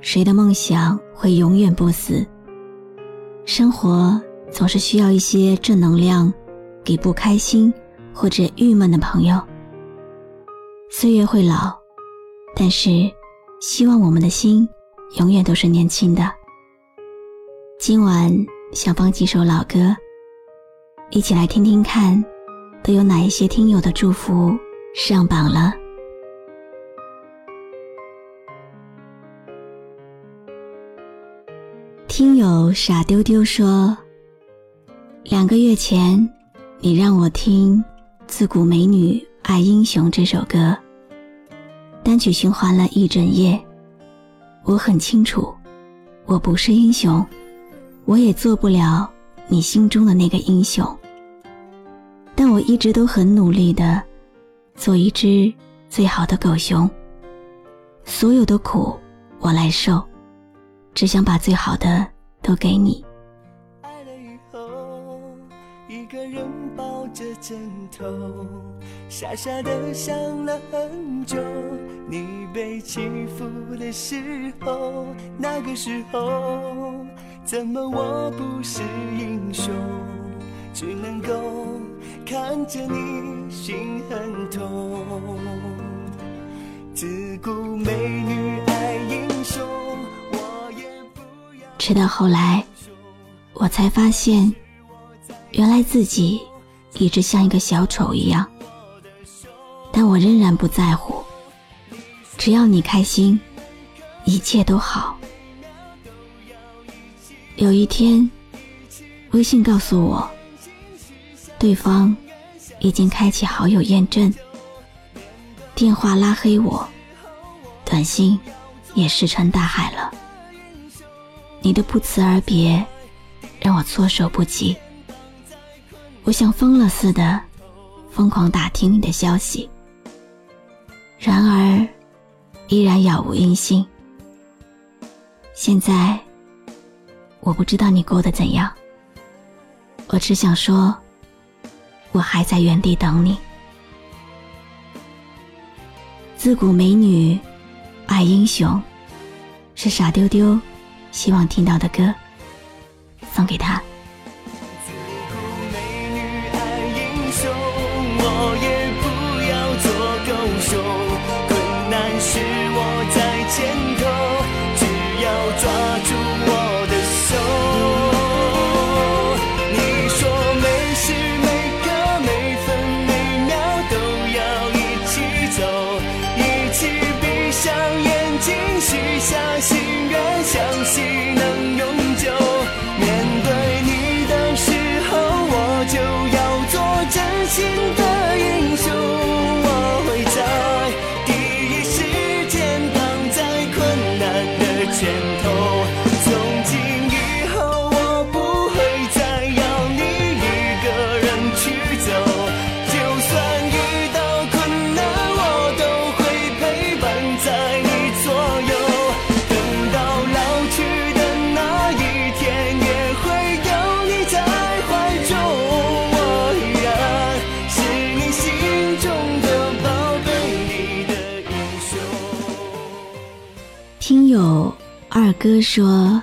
谁的梦想会永远不死？生活总是需要一些正能量，给不开心或者郁闷的朋友。岁月会老，但是希望我们的心永远都是年轻的。今晚想放几首老歌，一起来听听看，都有哪一些听友的祝福上榜了。听友傻丢丢说：“两个月前，你让我听《自古美女爱英雄》这首歌，单曲循环了一整夜。我很清楚，我不是英雄，我也做不了你心中的那个英雄。但我一直都很努力的，做一只最好的狗熊。所有的苦我来受。”只想把最好的都给你。爱了以后，一个人抱着枕头，傻傻的想了很久。你被欺负的时候，那个时候，怎么我不是英雄？只能够看着你心很痛。自古美女直到后来，我才发现，原来自己一直像一个小丑一样。但我仍然不在乎，只要你开心，一切都好。有一天，微信告诉我，对方已经开启好友验证，电话拉黑我，短信也石沉大海了。你的不辞而别，让我措手不及。我像疯了似的，疯狂打听你的消息，然而依然杳无音信。现在我不知道你过得怎样，我只想说，我还在原地等你。自古美女爱英雄，是傻丢丢。希望听到的歌，送给他。二哥说：“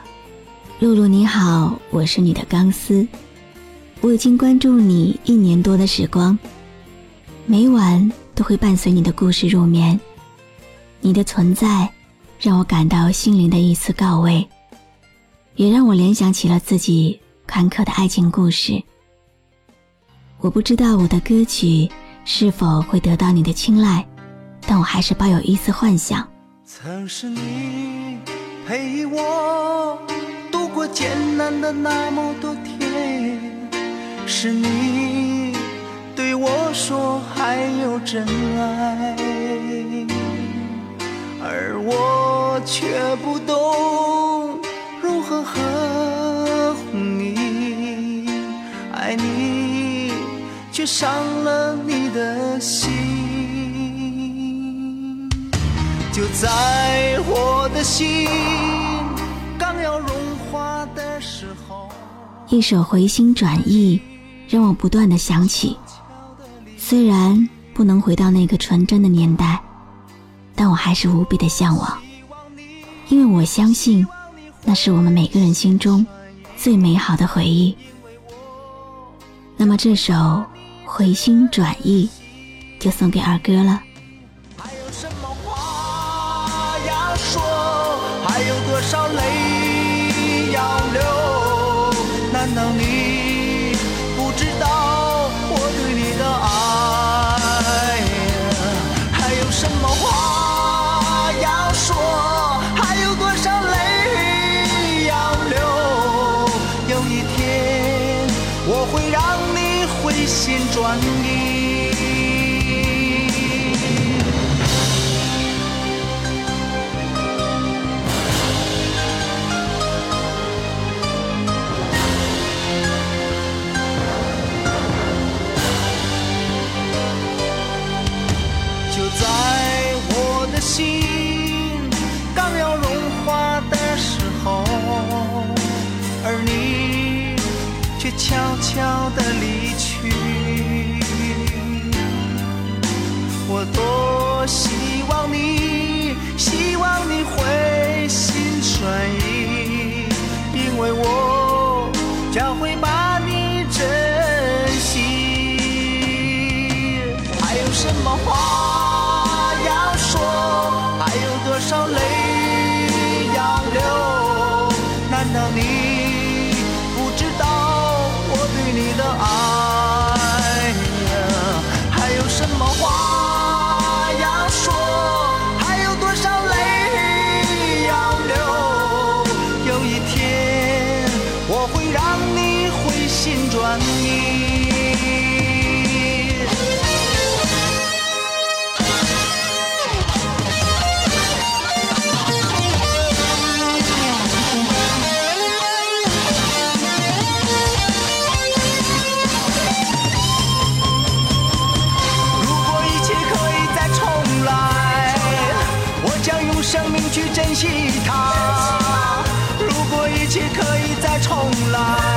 露露你好，我是你的钢丝，我已经关注你一年多的时光，每晚都会伴随你的故事入眠。”“，你的存在让我感到心灵的一丝告慰，也让我联想起了自己坎坷的爱情故事。我不知道我的歌曲是否会得到你的青睐，但我还是抱有一丝幻想。曾是你陪我度过艰难的那么多天，是你对我说还有真爱，而我却不懂如何呵护你，爱你却伤了你的心。就在我的心刚要融化的时候，一首《回心转意》让我不断的想起。虽然不能回到那个纯真的年代，但我还是无比的向往，因为我相信，那是我们每个人心中最美好的回忆。那么这首《回心转意》就送给二哥了。还有多少泪要流？难道你如果一切可以再重来。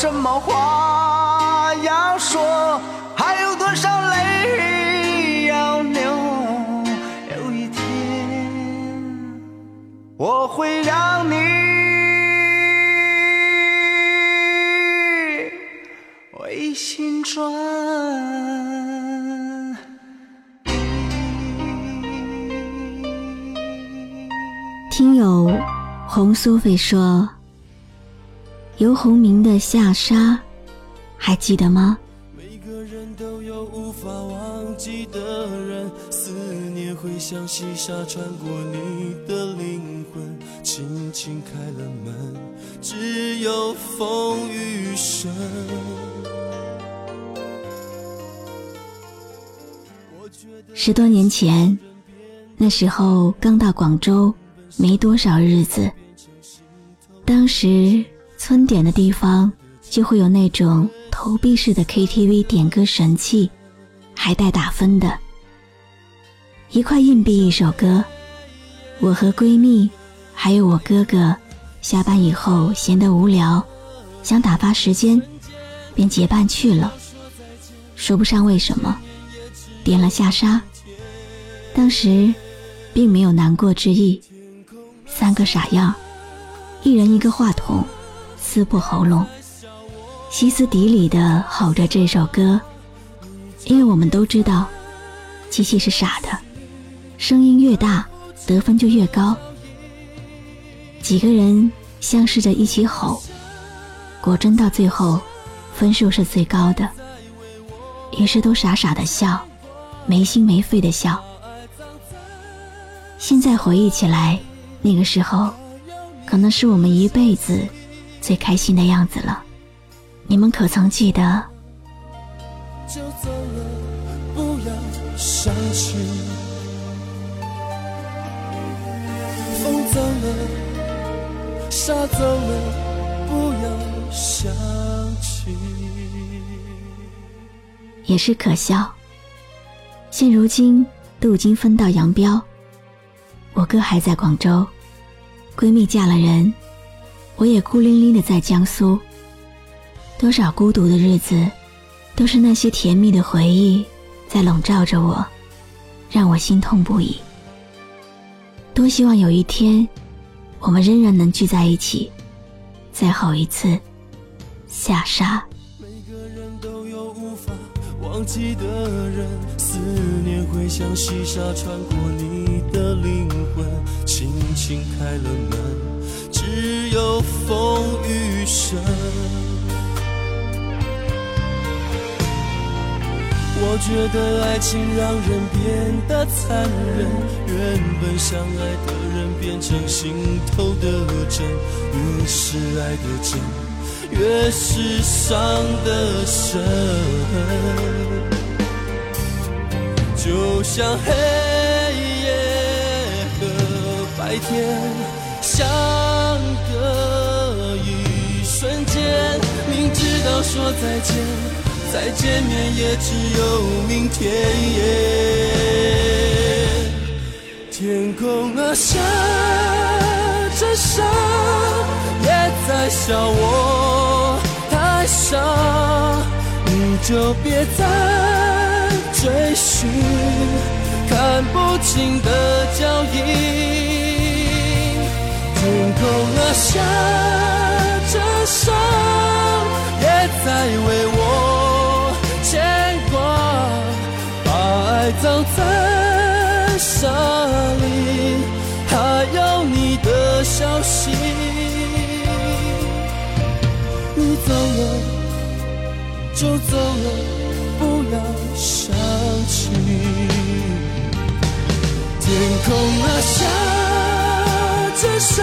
什么话要说？还有多少泪要流？有一天，我会让你回心转听友红苏菲说。游鸿明的下沙，还记得吗？每个人都有无法忘记的人，思念会像细沙穿过你的灵魂，轻轻开了门，只有风雨声。十多年前，那时候刚到广州，没多少日子，当时。村点的地方就会有那种投币式的 KTV 点歌神器，还带打分的，一块硬币一首歌。我和闺蜜还有我哥哥，下班以后闲得无聊，想打发时间，便结伴去了。说不上为什么，点了下沙。当时并没有难过之意，三个傻样，一人一个话筒，撕破喉咙，歇斯底里的吼着这首歌。因为我们都知道，机器是傻的，声音越大，得分就越高。几个人相视着一起吼，果真到最后，分数是最高的。于是都傻傻的笑，没心没肺的笑。现在回忆起来，那个时候，可能是我们一辈子最开心的样子了。你们可曾记得？就走了，不要想起。风走了，沙走了，不要想起。也是可笑。现如今都已经分道扬镳，我哥还在广州，闺蜜嫁了人，我也孤零零的在江苏。多少孤独的日子，都是那些甜蜜的回忆在笼罩着我，让我心痛不已。多希望有一天，我们仍然能聚在一起，再吼一次下沙。忘记的人，思念会像细沙穿过你的灵魂，轻轻开了门，只有风雨声。我觉得爱情让人变得残忍，原本相爱的人变成心头的针，越是爱的真。越是伤得深，就像黑夜和白天相明知道说再见，再见面也只有明天。天空啊，下着沙，也在笑我。太傻，你就别再追寻看不清的脚印。天空啊，下着沙，也在为我牵挂，把爱葬在沙里，还有你的消息。你走了就走了，不要想起。天空啊，下着沙，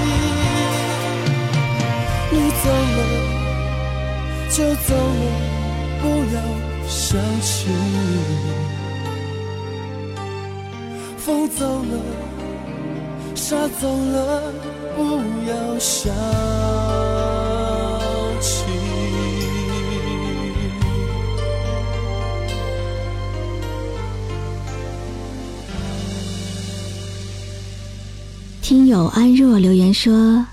就走了，不要想起。风走了，沙走了，不要想起。听友安若留言说：“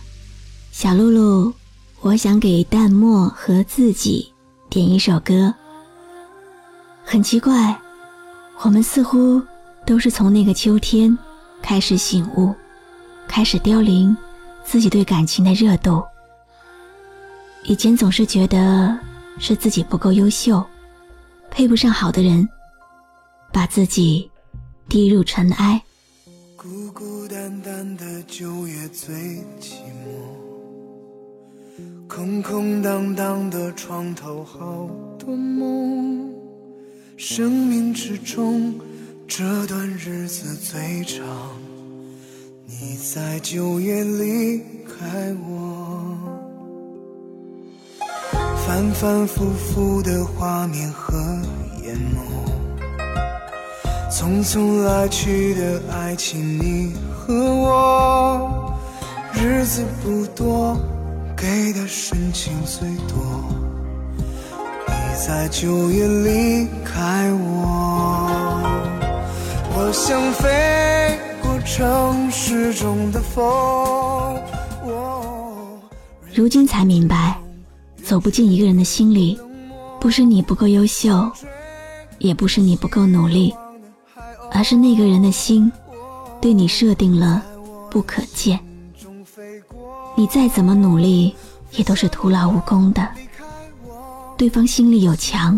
小露露，我想给淡漠和自己点一首歌。很奇怪，我们似乎都是从那个秋天开始醒悟，开始凋零自己对感情的热度。以前总是觉得是自己不够优秀，配不上好的人，把自己低入尘埃。”孤孤单单的九月最寂寞，空空荡荡的床头好多梦，生命之中这段日子最长，你在九月离开我，反反复复的画面和眼眸，匆匆来去的爱情，你和我，日子不多。给的深情最多，你在九月离开我，我想飞过城市中的风。如今才明白，走不进一个人的心里，不是你不够优秀，也不是你不够努力，而是那个人的心对你设定了不可见。你再怎么努力，也都是徒劳无功的。对方心里有墙，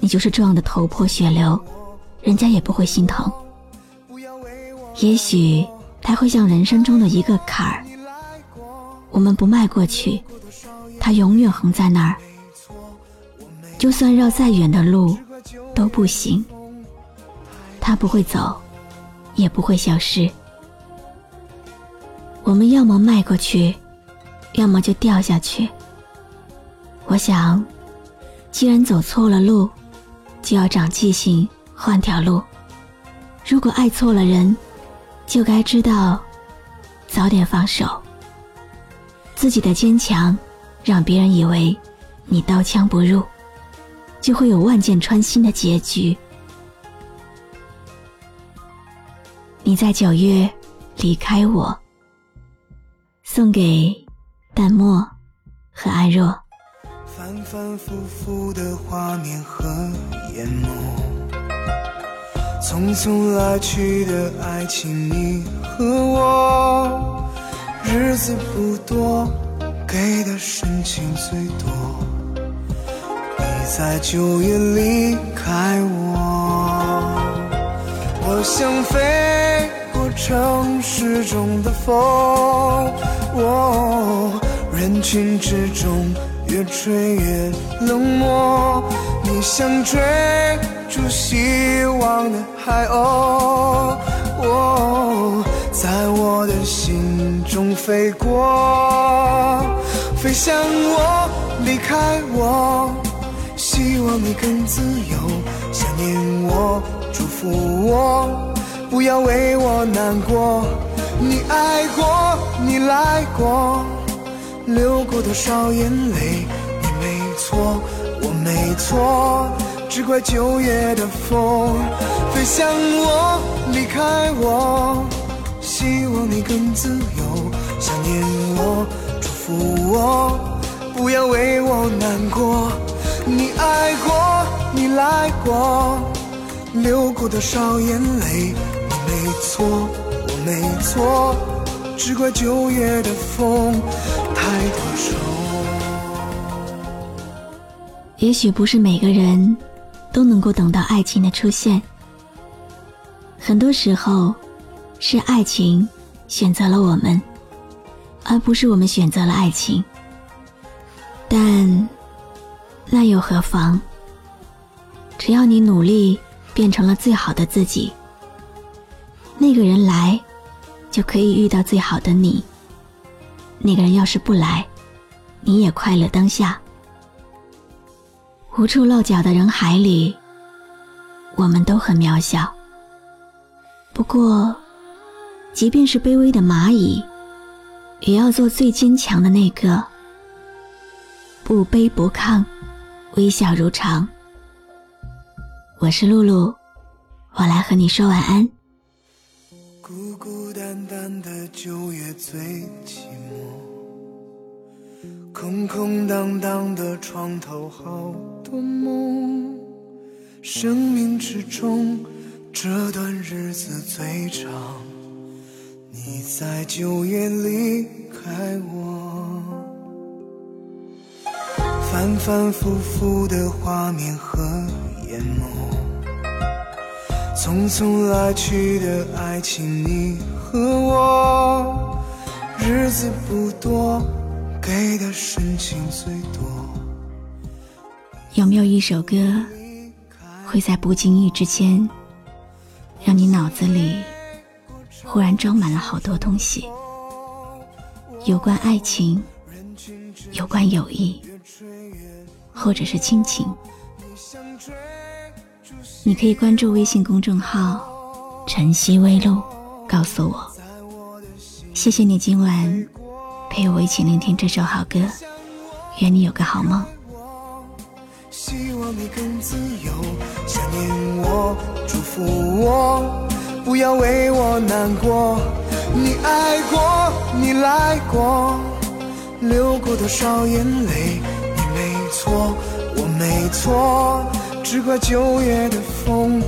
你就是撞得头破血流，人家也不会心疼。也许他会像人生中的一个坎儿，我们不迈过去，他永远横在那儿。就算绕再远的路都不行，他不会走，也不会消失。我们要么迈过去，要么就掉下去。我想，既然走错了路，就要长记性，换条路。如果爱错了人，就该知道早点放手。自己的坚强，让别人以为你刀枪不入，就会有万箭穿心的结局。你在九月离开我。送给淡漠和爱若。反反复复的画面和眼眸，匆匆来去的爱情，你和我，日子不多，给的深情最多。你在九月离开我，我想飞城市中的风。哦人群之中越吹越冷漠，你像追逐希望的海鸥，哦在我的心中飞过，飞向我，离开我，希望你更自由，想念我，祝福我，不要为我难过。你爱过，你来过，流过多少眼泪？你没错，我没错，只怪九月的风飞向我，离开我。希望你更自由，想念我，祝福我，不要为我难过。你爱过，你来过，流过多少眼泪？没错。我没错，只怪九月的风太多愁。也许不是每个人都能够等到爱情的出现，很多时候是爱情选择了我们，而不是我们选择了爱情。但那又何妨？只要你努力变成了最好的自己，那个人来。就可以遇到最好的你。那个人要是不来，你也快乐当下。无处落脚的人海里，我们都很渺小。不过，即便是卑微的蚂蚁，也要做最坚强的那个，不卑不亢，微笑如常。我是露露，我来和你说晚安。孤孤单单的九月最寂寞，空空荡荡的床头好多梦，生命之中这段日子最长，你在九月离开我，反反复复的画面和眼眸。匆匆来去的爱情，你和我，日子不多，给的深情最多。有没有一首歌，会在不经意之间，让你脑子里忽然装满了好多东西？有关爱情，有关友谊，或者是亲情。你可以关注微信公众号“晨曦微露”，告诉我。谢谢你今晚陪我一起聆听这首好歌，愿你有个好梦。希望你更自由，想念我，祝福我，不要为我难过。你爱过，你来过，流过多少眼泪？你没错，我没错，只怪九月的风。